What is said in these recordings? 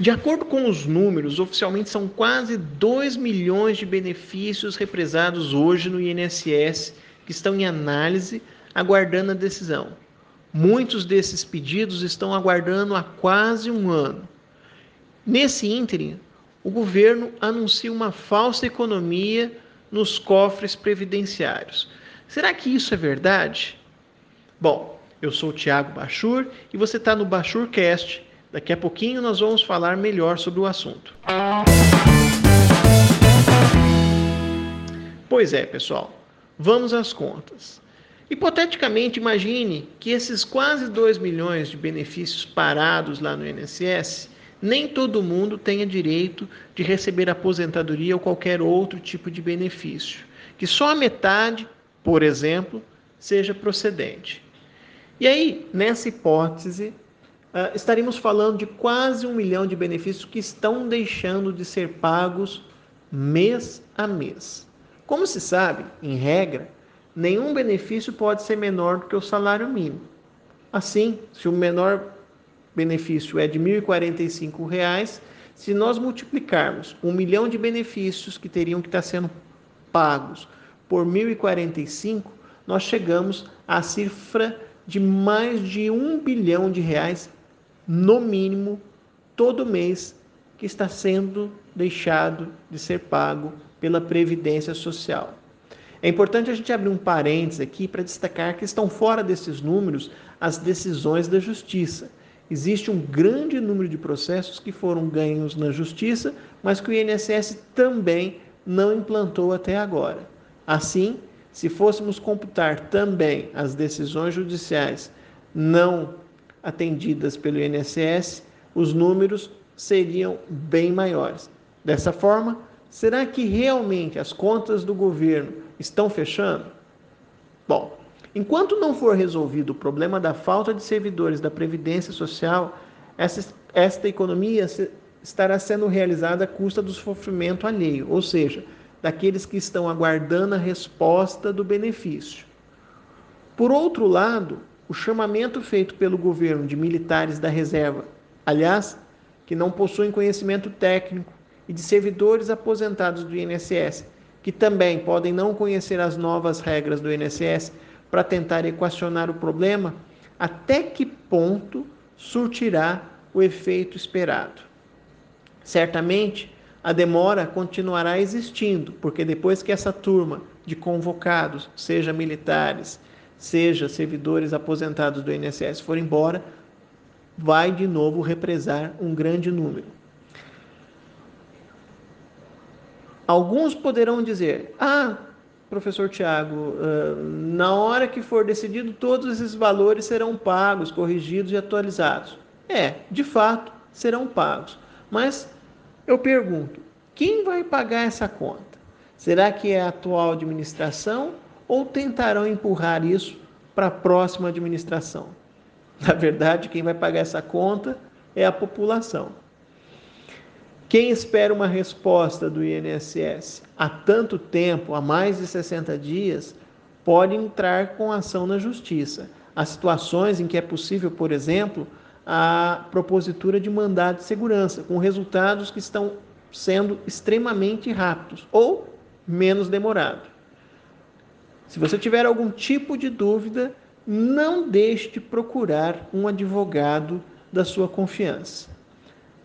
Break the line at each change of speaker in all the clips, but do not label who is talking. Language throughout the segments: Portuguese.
De acordo com os números, oficialmente são quase 2 milhões de benefícios represados hoje no INSS que estão em análise, aguardando a decisão. Muitos desses pedidos estão aguardando há quase um ano. Nesse ínterim, o governo anuncia uma falsa economia nos cofres previdenciários. Será que isso é verdade? Bom, eu sou o Tiago Bachur e você está no Bachurcast. Daqui a pouquinho nós vamos falar melhor sobre o assunto. Pois é, pessoal, vamos às contas. Hipoteticamente, imagine que esses quase 2 milhões de benefícios parados lá no INSS, nem todo mundo tenha direito de receber aposentadoria ou qualquer outro tipo de benefício. Que só a metade, por exemplo, seja procedente. E aí, nessa hipótese, uh, estaríamos falando de quase um milhão de benefícios que estão deixando de ser pagos mês a mês. Como se sabe, em regra, nenhum benefício pode ser menor do que o salário mínimo. Assim, se o menor benefício é de R$ 1.045, se nós multiplicarmos um milhão de benefícios que teriam que estar sendo pagos por 1.045, nós chegamos à cifra de mais de um bilhão de reais, no mínimo, todo mês, que está sendo deixado de ser pago pela Previdência Social. É importante a gente abrir um parênteses aqui para destacar que estão fora desses números as decisões da Justiça. Existe um grande número de processos que foram ganhos na Justiça, mas que o INSS também não implantou até agora. Assim, se fôssemos computar também as decisões judiciais não atendidas pelo INSS, os números seriam bem maiores. Dessa forma, será que realmente as contas do governo estão fechando? Bom, enquanto não for resolvido o problema da falta de servidores da Previdência Social, essa, esta economia estará sendo realizada à custa do sofrimento alheio, ou seja, daqueles que estão aguardando a resposta do benefício. Por outro lado, o chamamento feito pelo governo de militares da reserva, aliás, que não possuem conhecimento técnico, e de servidores aposentados do INSS, que também podem não conhecer as novas regras do INSS para tentar equacionar o problema, até que ponto surtirá o efeito esperado? Certamente, a demora continuará existindo, porque depois que essa turma de convocados, seja militares, seja servidores aposentados do INSS, for embora, vai de novo represar um grande número. Alguns poderão dizer: ah, professor Tiago, na hora que for decidido, todos esses valores serão pagos, corrigidos e atualizados. É, de fato, serão pagos. Mas eu pergunto: quem vai pagar essa conta? Será que é a atual administração ou tentarão empurrar isso para a próxima administração? Na verdade, quem vai pagar essa conta é a população. Quem espera uma resposta do INSS há tanto tempo, há mais de 60 dias, pode entrar com ação na justiça. Há situações em que é possível, por exemplo, a propositura de mandado de segurança, com resultados que estão sendo extremamente rápidos ou menos demorado. Se você tiver algum tipo de dúvida, não deixe de procurar um advogado da sua confiança.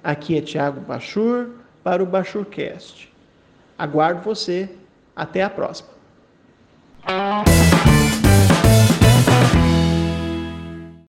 Aqui é Tiago Bachur para o Bachurcast. Aguardo você. Até a próxima.